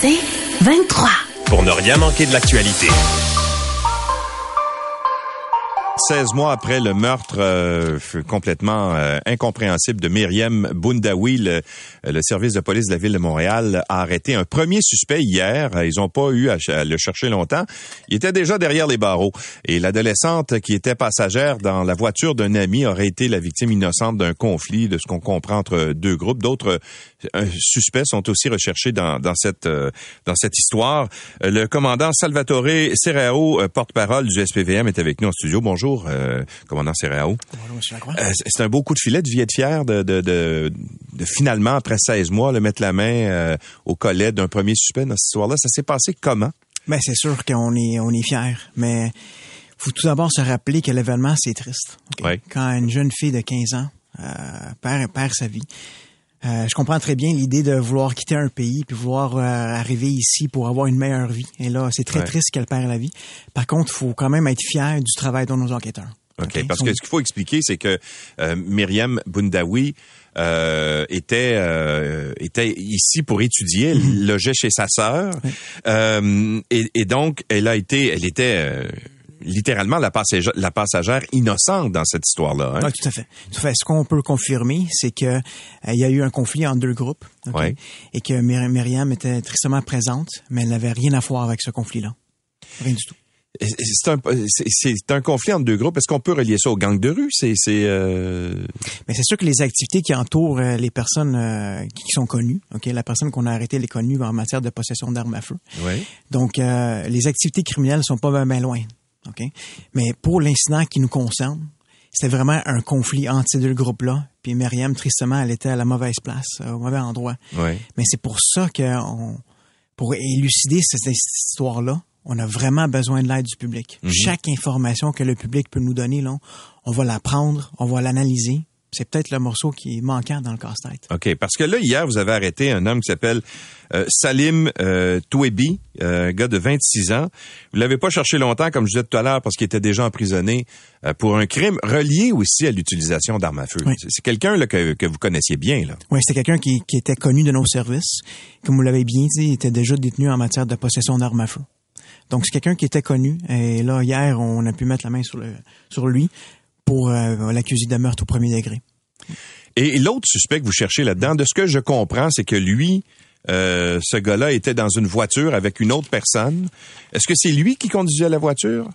C'est 23. Pour ne rien manquer de l'actualité. 16 mois après le meurtre euh, complètement euh, incompréhensible de Myriam Boundaoui, le, le, service de police de la ville de Montréal a arrêté un premier suspect hier. Ils n'ont pas eu à, le chercher longtemps. Il était déjà derrière les barreaux. Et l'adolescente qui était passagère dans la voiture d'un ami aurait été la victime innocente d'un conflit, de ce qu'on comprend entre deux groupes. D'autres euh, suspects sont aussi recherchés dans, dans cette dans cette histoire. Le commandant Salvatore Serrao, porte-parole du SPVM, est avec nous en studio. Bonjour. Bonjour, euh, commandant Bonjour, euh, c'est un beau coup de filet. de vie être fier de, de, de, de, finalement, après 16 mois, le mettre la main euh, au collet d'un premier suspect dans cette histoire-là. Ça s'est passé comment? Ben, c'est sûr qu'on est, on est fiers, mais faut tout d'abord se rappeler que l'événement, c'est triste. Quand une jeune fille de 15 ans perd, perd sa vie, je comprends très bien l'idée de vouloir quitter un pays puis vouloir arriver ici pour avoir une meilleure vie. Et là, c'est très triste qu'elle perd la vie. Par contre, il faut quand même être fier du travail de nos enquêteurs. OK, parce que ce qu'il faut expliquer, c'est que euh, Myriam Boundaoui euh, était euh, était ici pour étudier, elle mm-hmm. logeait chez sa sœur, et, et, donc elle a été, elle était littéralement la passagère, la passagère innocente dans cette histoire-là. Hein? tout à fait. Tout à fait. Ce qu'on peut confirmer, c'est que euh, il y a eu un conflit entre deux groupes et que Myriam était tristement présente, mais elle n'avait rien à voir avec ce conflit-là. Rien du tout. C'est un, c'est un conflit entre deux groupes. Est-ce qu'on peut relier ça aux gangs de rue? C'est, c'est, euh... Mais c'est sûr que les activités qui entourent euh, les personnes euh, qui sont connues, ok, la personne qu'on a arrêtée, elle est connue en matière de possession d'armes à feu. Oui. Donc, les activités criminelles sont pas bien loin. Mais pour l'incident qui nous concerne, c'était vraiment un conflit entre ces deux groupes-là. Puis Myriam, tristement, elle était à la mauvaise place, euh, au mauvais endroit. Mais c'est pour ça que, pour élucider cette, histoire-là, on a vraiment besoin de l'aide du public. Mhm. Chaque information que le public peut nous donner, là, on va la prendre, on va l'analyser, c'est peut-être le morceau qui est manquant dans le casse-tête. OK, parce que là, hier, vous avez arrêté un homme qui s'appelle euh, Salim euh, Touebi, euh, un gars de 26 ans. Vous l'avez pas cherché longtemps, comme je disais tout à l'heure, parce qu'il était déjà emprisonné pour un crime relié aussi à l'utilisation d'armes à feu. C'est quelqu'un que, que, vous connaissiez bien. Là. Oui, c'était quelqu'un qui, qui, était connu de nos services. Comme vous l'avez bien dit, il était déjà détenu en matière de possession d'armes à feu. Donc, c'est quelqu'un qui était connu. Et là, hier, on a pu mettre la main sur, le, sur lui pour euh, l'accuser de meurtre au premier degré. Et l'autre suspect que vous cherchez là-dedans, de ce que je comprends, c'est que lui, euh, ce gars-là était dans une voiture avec une autre personne. Est-ce que c'est lui qui conduisait la voiture?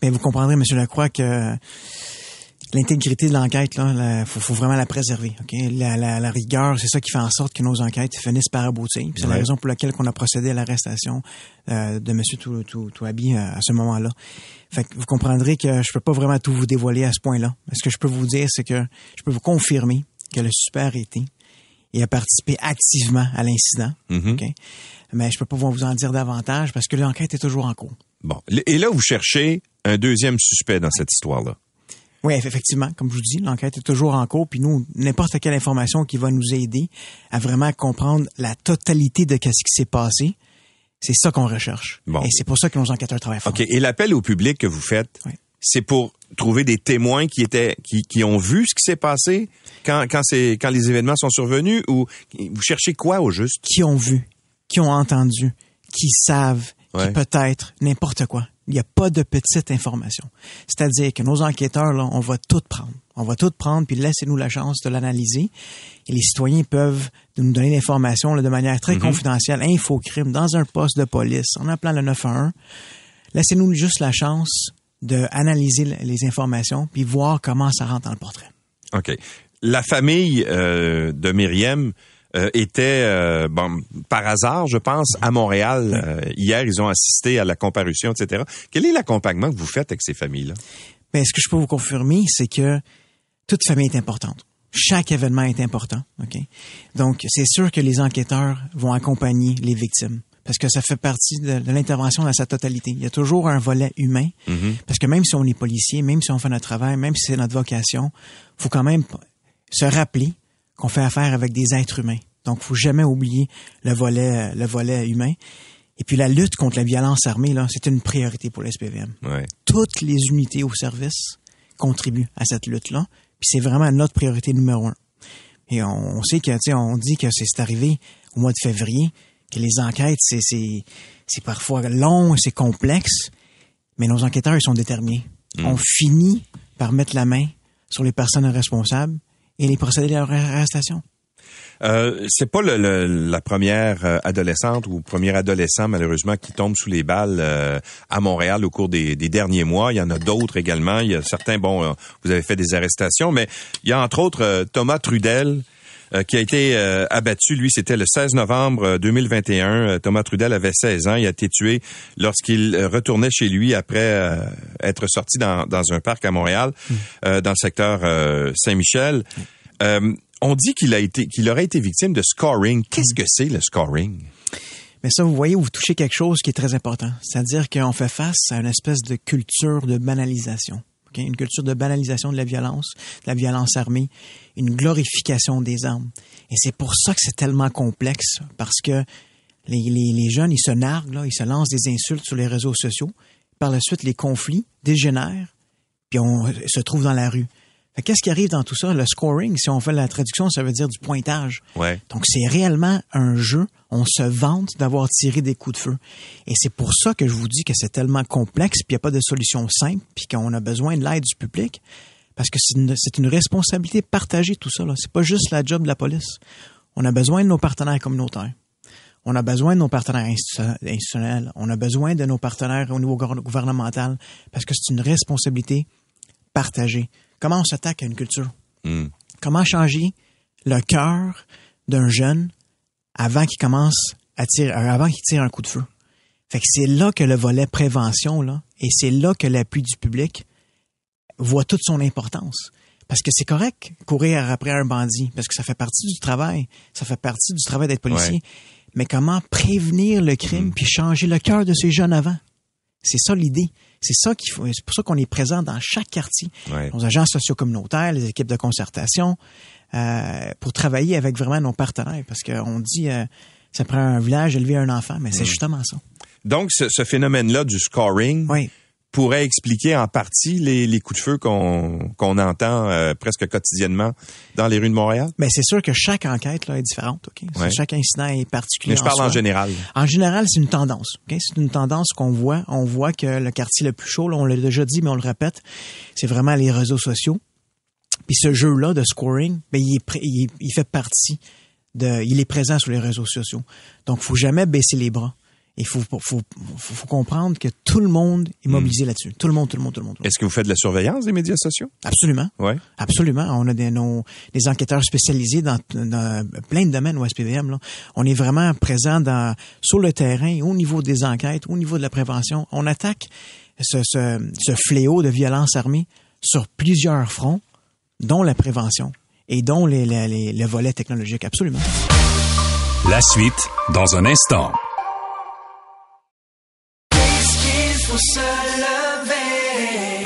Bien, vous comprendrez, M. Lacroix, que l'intégrité de l'enquête, là, faut, faut, vraiment la préserver. Ok, la, la, la rigueur, c'est ça qui fait en sorte que nos enquêtes finissent par aboutir. C'est la raison pour laquelle on a procédé à l'arrestation euh, de M. Touabi euh, à ce moment-là. Fait que vous comprendrez que je peux pas vraiment tout vous dévoiler à ce point-là. Ce que je peux vous dire, c'est que je peux vous confirmer que le super arrêté et a participé activement à l'incident. Mm-hmm. Mais je peux pas vous en dire davantage parce que l'enquête est toujours en cours. Bon. Et là, vous cherchez un deuxième suspect dans cette histoire-là. Oui, effectivement, comme je vous dis, l'enquête est toujours en cours, puis nous, n'importe quelle information qui va nous aider à vraiment comprendre la totalité de ce qui s'est passé, c'est ça qu'on recherche. Bon. Et c'est pour ça que nos enquêteurs travaillent fort. OK. Et l'appel au public que vous faites, c'est pour trouver des témoins qui étaient qui, qui ont vu ce qui s'est passé quand quand c'est quand les événements sont survenus ou vous cherchez quoi au juste? Qui ont vu, qui ont entendu, qui savent, qui peut-être n'importe quoi. Il n'y a pas de petite information. C'est-à-dire que nos enquêteurs, là, on va tout prendre. On va tout prendre, puis laissez-nous la chance de l'analyser. Et les citoyens peuvent nous donner l'information de manière très mm-hmm. confidentielle, infocrime, dans un poste de police, en appelant le 911. Laissez-nous juste la chance d'analyser les informations, puis voir comment ça rentre dans le portrait. OK. La famille euh, de Myriam euh, était euh, bon, par hasard, je pense, à Montréal. Euh, hier, ils ont assisté à la comparution, etc. Quel est l'accompagnement que vous faites avec ces familles-là? Bien, ce que je peux vous confirmer, c'est que toute famille est importante. Chaque événement est important. OK? Donc, c'est sûr que les enquêteurs vont accompagner les victimes parce que ça fait partie de, l'intervention dans sa totalité. Il y a toujours un volet humain, parce que même si on est policier, même si on fait notre travail, même si c'est notre vocation, faut quand même se rappeler qu'on fait affaire avec des êtres humains. Donc, faut jamais oublier le volet, le volet humain. Et puis la lutte contre la violence armée, là, c'est une priorité pour l'SPVM. Ouais. Toutes les unités au service contribuent à cette lutte-là. Puis c'est vraiment notre priorité numéro un. Et on, on sait que, on dit que c'est arrivé au mois de février, que les enquêtes, c'est, c'est, c'est parfois long, c'est complexe, mais nos enquêteurs, ils sont déterminés. On finit par mettre la main sur les personnes responsables et les procéder à leur arrestation. Euh, c'est pas la première euh, adolescente ou premier adolescent malheureusement qui tombe sous les balles euh, à Montréal au cours des, des derniers mois. Il y en a d'autres également. Il y a certains, bon, euh, vous avez fait des arrestations, mais il y a entre autres Thomas Trudel qui a été euh, abattu. Lui, c'était le 16 novembre euh, 2021. Euh, Thomas Trudel avait 16 ans. Il a été tué lorsqu'il euh, retournait chez lui après euh, être sorti dans, dans un parc à Montréal, euh, dans le secteur euh, Saint-Michel. Euh, on dit qu'il a été, qu'il aurait été victime de scoring. Qu'est-ce que c'est le scoring Mais ça, vous voyez, vous touchez quelque chose qui est très important. C'est-à-dire qu'on fait face à une espèce de culture de banalisation. OK? Une culture de banalisation de la violence, de la violence armée, une glorification des armes. Et c'est pour ça que c'est tellement complexe, parce que les, les, les jeunes, ils se narguent, là, ils se lancent des insultes sur les réseaux sociaux. Par la suite, les conflits dégénèrent, puis on se trouve dans la rue. Qu'est-ce qui arrive dans tout ça? Le scoring, si on fait la traduction, ça veut dire du pointage. Ouais. Donc, c'est réellement un jeu. On se vante d'avoir tiré des coups de feu. Et c'est pour ça que je vous dis que c'est tellement complexe, puis il n'y a pas de solution simple, puis qu'on a besoin de l'aide du public. Parce que c'est une, responsabilité partagée, tout ça. Là. C'est pas juste la job de la police. On a besoin de nos partenaires communautaires. On a besoin de nos partenaires institu- institutionnels. On a besoin de nos partenaires au niveau gouver- gouvernemental. Parce que c'est une responsabilité partagée. Comment on s'attaque à une culture? Hmm. Comment changer le cœur d'un jeune avant qu'il commence à tirer, euh, avant qu'il tire un coup de feu? Fait que c'est là que le volet prévention, là, et c'est là que l'appui du public voit toute son importance. Parce que c'est correct courir après un bandit, parce que ça fait partie du travail, ça fait partie du travail d'être policier. Ouais. Mais comment prévenir le crime puis changer le cœur de ces jeunes avant? C'est ça l'idée. C'est ça qu'il faut. C'est pour ça qu'on est présent dans chaque quartier. Ouais. Nos agents sociaux communautaires, les équipes de concertation, euh, pour travailler avec vraiment nos partenaires. Parce qu'on dit, euh, ça prend un village élever un enfant, mais c'est justement ça. Donc, ce, ce phénomène-là du scoring Oui. Pourrait expliquer en partie les, les coups de feu qu'on qu'on entend euh, presque quotidiennement dans les rues de Montréal? Mais c'est sûr que chaque enquête là, est différente. ok? Ouais. Chaque incident est particulier. Mais je parle en général. En général, c'est une tendance. ok? C'est une tendance qu'on voit. On voit que le quartier le plus chaud, là, on l'a déjà dit, mais on le répète, c'est vraiment les réseaux sociaux. Puis ce jeu-là de scoring, ben, il, est il, il fait partie de, il est présent sur les réseaux sociaux. Donc, faut jamais baisser les bras. Il faut, faut, faut, faut comprendre que tout le monde est mobilisé là-dessus. Tout le monde, tout le monde, tout le monde. Est-ce que vous faites de la surveillance des médias sociaux? Absolument. Ouais. Absolument. On a des, nos, des enquêteurs spécialisés dans, dans plein de domaines au SPVM. Là. On est vraiment présent dans, sur le terrain, au niveau des enquêtes, au niveau de la prévention. On attaque ce, ce, ce fléau de violence armée sur plusieurs fronts, dont la prévention et dont les, les, les, le volet technologique. Absolument. La suite dans un instant.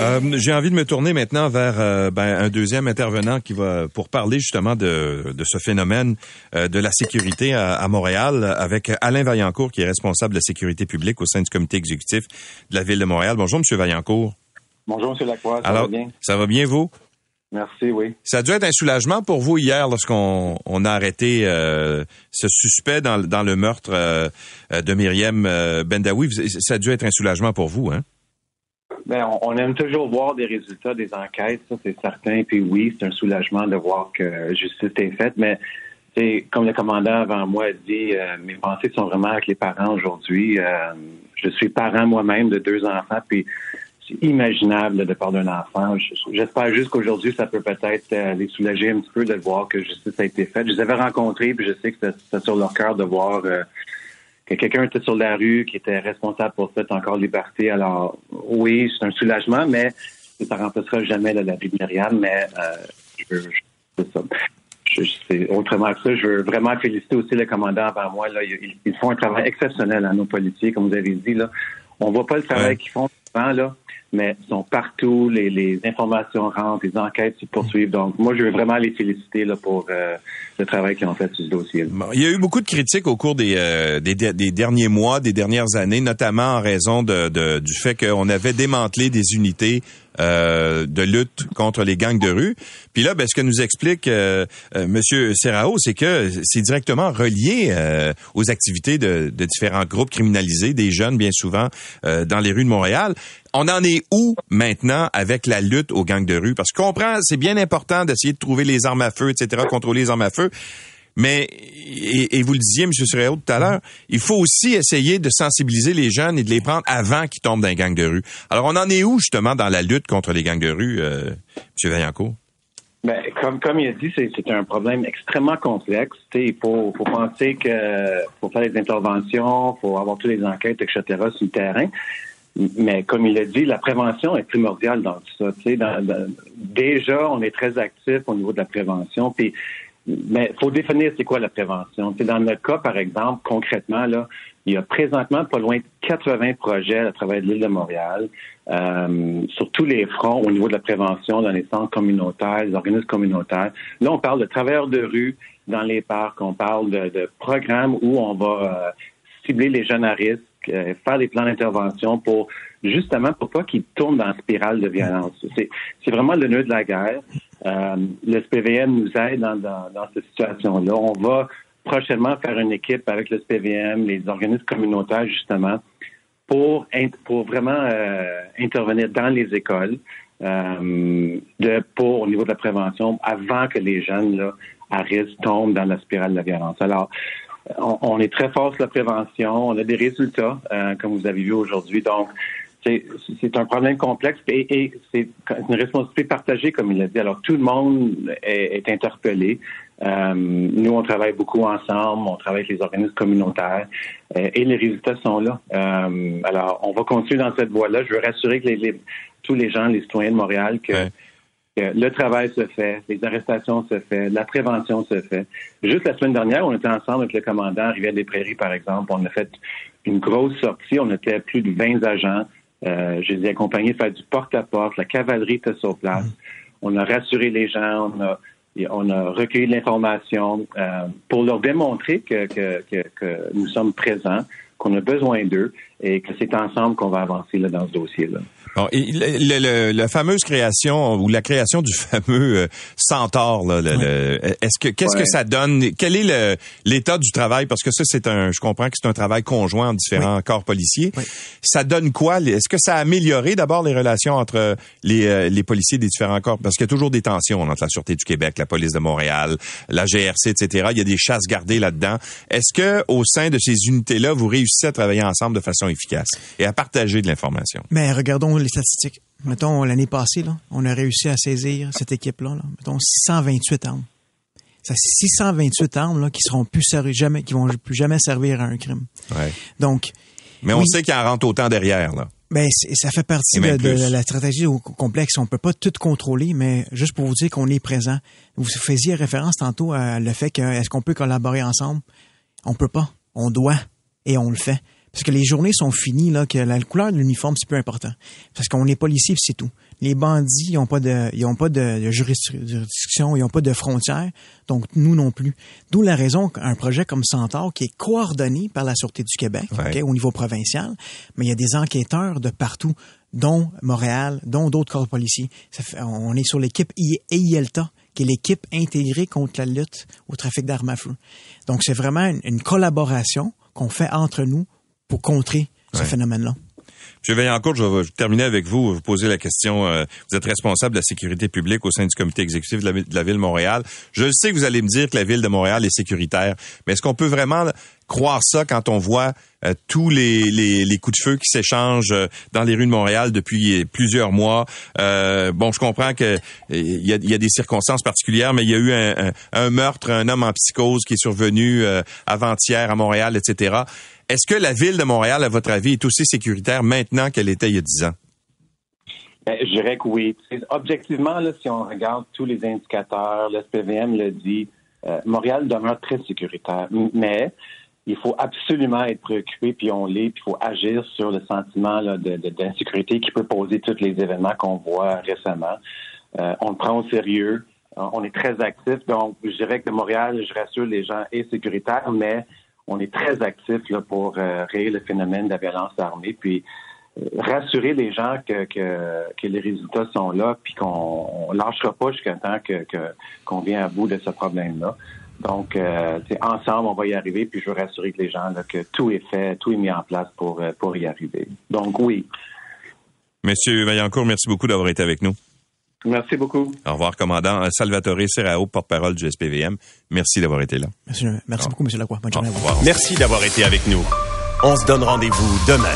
Euh, J'ai envie de me tourner maintenant vers euh, ben, un deuxième intervenant qui va pour parler justement de, de ce phénomène euh, de la sécurité à, à Montréal avec Alain Vaillancourt qui est responsable de la sécurité publique au sein du comité exécutif de la ville de Montréal. Bonjour Monsieur Vaillancourt. Bonjour, M. Lacroix. Ça Alors, va bien? ça va bien vous? Merci, oui. Ça a dû être un soulagement pour vous hier lorsqu'on on a arrêté euh, ce suspect dans, le- dans le meurtre euh, euh, de Myriam Bendawi. Ça a dû être un soulagement pour vous, hein? Ben, on, on aime toujours voir des résultats des enquêtes, ça c'est certain. Puis oui, c'est un soulagement de voir que justice est faite. Mais c'est comme le commandant avant moi a dit, euh, mes pensées sont vraiment avec les parents aujourd'hui. Je suis parent moi-même de deux enfants, puis c'est imaginable de part d'un enfant. J'espère juste qu'aujourd'hui, ça peut peut-être euh, les soulager un petit peu de voir que justice a été faite. Je les avais rencontrés, puis je sais que c'était- sur leur cœur de voir euh, que quelqu'un était sur la rue, qui était responsable pour est encore en liberté. Alors, oui, c'est un soulagement, mais ça ne remplacera jamais la, la vie de Myriam. Mais euh, je, veux- C'est ça. autrement que ça, je veux vraiment féliciter aussi le commandant avant moi. Là. Ils, font un travail exceptionnel à nos policiers, comme vous avez dit. Là. On voit pas le travail qu'ils font souvent, là mais sont partout, les, informations rentrent, les enquêtes se poursuivent. Donc, moi, je veux vraiment les féliciter là, pour euh, le travail qu'ils ont fait sur ce dossier. il y a eu beaucoup de critiques au cours des, euh, des, derniers mois, des dernières années, notamment en raison de, du fait qu'on avait démantelé des unités euh, de lutte contre les gangs de rue. Puis là, ben, ce que nous explique euh, euh Monsieur Serrao, c'est que c'est directement relié euh, aux activités de, de, différents groupes criminalisés, des jeunes bien souvent dans les rues de Montréal. On en est où maintenant avec la lutte aux gangs de rue? Parce qu'on comprend, c'est bien important d'essayer de trouver les armes à feu, etc., contrôler les armes à feu. Mais, et, vous le disiez, M. Suréo, tout à l'heure, il faut aussi essayer de sensibiliser les jeunes et de les prendre avant qu'ils tombent dans les gangs de rue. Alors, on en est où, justement, dans la lutte contre les gangs de rue, euh, M. Vaillancourt? Ben, comme, il a dit, c'est un problème extrêmement complexe. Il faut, penser que faut faire des interventions, faut avoir toutes les enquêtes, etc. sur le terrain. Mais comme il a dit, la prévention est primordiale dans tout ça. déjà, on est très actif au niveau de la prévention. Puis mais faut définir c'est quoi la prévention. C'est dans notre cas, par exemple, concrètement, là, il y a présentement pas loin de 80 projets à travers l'île de Montréal, euh, sur tous les fronts au niveau de la prévention dans les centres communautaires, les organismes communautaires. Là, on parle de travailleurs de rue dans les parcs, on parle de, programmes où on va euh, cibler les jeunes à risque, euh, faire des plans d'intervention pour justement pour pas qu'ils tournent dans la spirale de violence. C'est vraiment le nœud de la guerre. Euh, le SPVM nous aide dans, cette situation-là. On va prochainement faire une équipe avec le SPVM, les organismes communautaires, justement, pour, pour vraiment euh, intervenir dans les écoles pour, au niveau de la prévention avant que les jeunes là, à risque tombent dans la spirale de la violence. Alors, on, est très fort sur la prévention, on a des résultats, euh, comme vous avez vu aujourd'hui. Donc, c'est un problème complexe et, c'est une responsabilité partagée, comme il l'a dit. Alors, tout le monde est, interpellé. Euh, nous, on travaille beaucoup ensemble, on travaille avec les organismes communautaires euh, et les résultats sont là. Euh, alors, on va continuer dans cette voie-là. Je veux rassurer que les, tous les gens, les citoyens de Montréal, que, le travail se fait, les arrestations se fait, la prévention se fait. Juste la semaine dernière, on était ensemble avec le commandant Rivière-des-Prairies, par exemple. On a fait une grosse sortie. On était plus de 20 agents euh, je les ai accompagnés faire du porte-à-porte. La cavalerie était sur place. Mm. On a rassuré les gens. On a, on a recueilli de l'information euh, pour leur démontrer que, que, que, que, nous sommes présents, qu'on a besoin d'eux et que c'est ensemble qu'on va avancer là, dans ce dossier-là. Bon, et la fameuse création ou la création du fameux euh, centaure, là, est-ce que qu'est-ce que ça donne? Quel est l'état du travail? Parce que ça, c'est un, je comprends que c'est un travail conjoint en différents corps policiers. Ça donne quoi? Est-ce que ça a amélioré d'abord les relations entre les, euh, les policiers des différents corps? Parce qu'il y a toujours des tensions entre la sûreté du Québec, la police de Montréal, la GRC, etc. Il y a des chasses gardées là-dedans. Est-ce que au sein de ces unités-là, vous réussissez à travailler ensemble de façon efficace et à partager de l'information? Mais regardons les statistiques. Mettons, l'année passée, là, on a réussi à saisir cette équipe-là, là, mettons 628 armes. C'est 628 armes là, qui seront plus jamais, qui vont plus jamais servir à un crime. Ouais. Donc. Mais on sait qu'il en rentre autant derrière, là. Ben, ça fait partie de, la stratégie au complexe. On peut pas tout contrôler, mais juste pour vous dire qu'on est présent. Vous faisiez référence tantôt à le fait que est-ce qu'on peut collaborer ensemble? On peut pas. On doit. Et on le fait. Parce que les journées sont finies, là, que la couleur de l'uniforme, c'est plus important. Parce qu'on est policier, c'est tout. Les bandits, ils n'ont pas de, ils ont pas de, juridiction, ils n'ont pas de frontières. Donc, nous non plus. D'où la raison qu'un projet comme Centaure, qui est coordonné par la Sûreté du Québec, au niveau provincial, mais il y a des enquêteurs de partout, dont Montréal, dont d'autres corps policiers. on est sur l'équipe EILTA, qui est l'équipe intégrée contre la lutte au trafic d'armes à feu. Donc, c'est vraiment une collaboration qu'on fait entre nous pour contrer ce phénomène-là. M. Vaillancourt, je vais terminer avec vous, vous poser la question. Euh, vous êtes responsable de la sécurité publique au sein du comité exécutif de la, ville de Montréal. Je sais que vous allez me dire que la ville de Montréal est sécuritaire, mais est-ce qu'on peut vraiment croire ça quand on voit euh, tous les, les, coups de feu qui s'échangent euh, dans les rues de Montréal depuis plusieurs mois? bon, je comprends que il y a, y a, des circonstances particulières, mais il y a eu un, un, meurtre, un homme en psychose qui est survenu avant-hier à Montréal, etc. Est-ce que la ville de Montréal, à votre avis, est aussi sécuritaire maintenant qu'elle était il y a dix ans? Ben, je dirais que oui. Objectivement, là, si on regarde tous les indicateurs, le SPVM le dit, euh, Montréal demeure très sécuritaire. Mais il faut absolument être préoccupé, puis on l'est, puis il faut agir sur le sentiment d'insécurité qui peut poser tous les événements qu'on voit récemment. Euh, on le prend au sérieux. On est très actif. Donc, je dirais que Montréal, je rassure les gens, est sécuritaire, mais on est très actif pour euh, le phénomène de la violence armée. Puis, rassurer les gens que, que, les résultats sont là, puis qu'on ne lâchera pas jusqu'à temps que qu'on vient à bout de ce problème-là. Donc, euh, ensemble, on va y arriver, puis je veux rassurer les gens que tout est fait, tout est mis en place pour, euh, pour y arriver. Donc, oui. Monsieur Vaillancourt, merci beaucoup d'avoir été avec nous. Merci beaucoup. Au revoir, commandant Salvatore Serrao, porte-parole du SPVM. Merci d'avoir été là. Merci, merci beaucoup, Monsieur Lacroix. Bonne journée Merci d'avoir été avec nous. On se donne rendez-vous demain.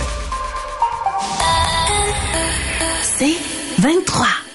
C'est 23.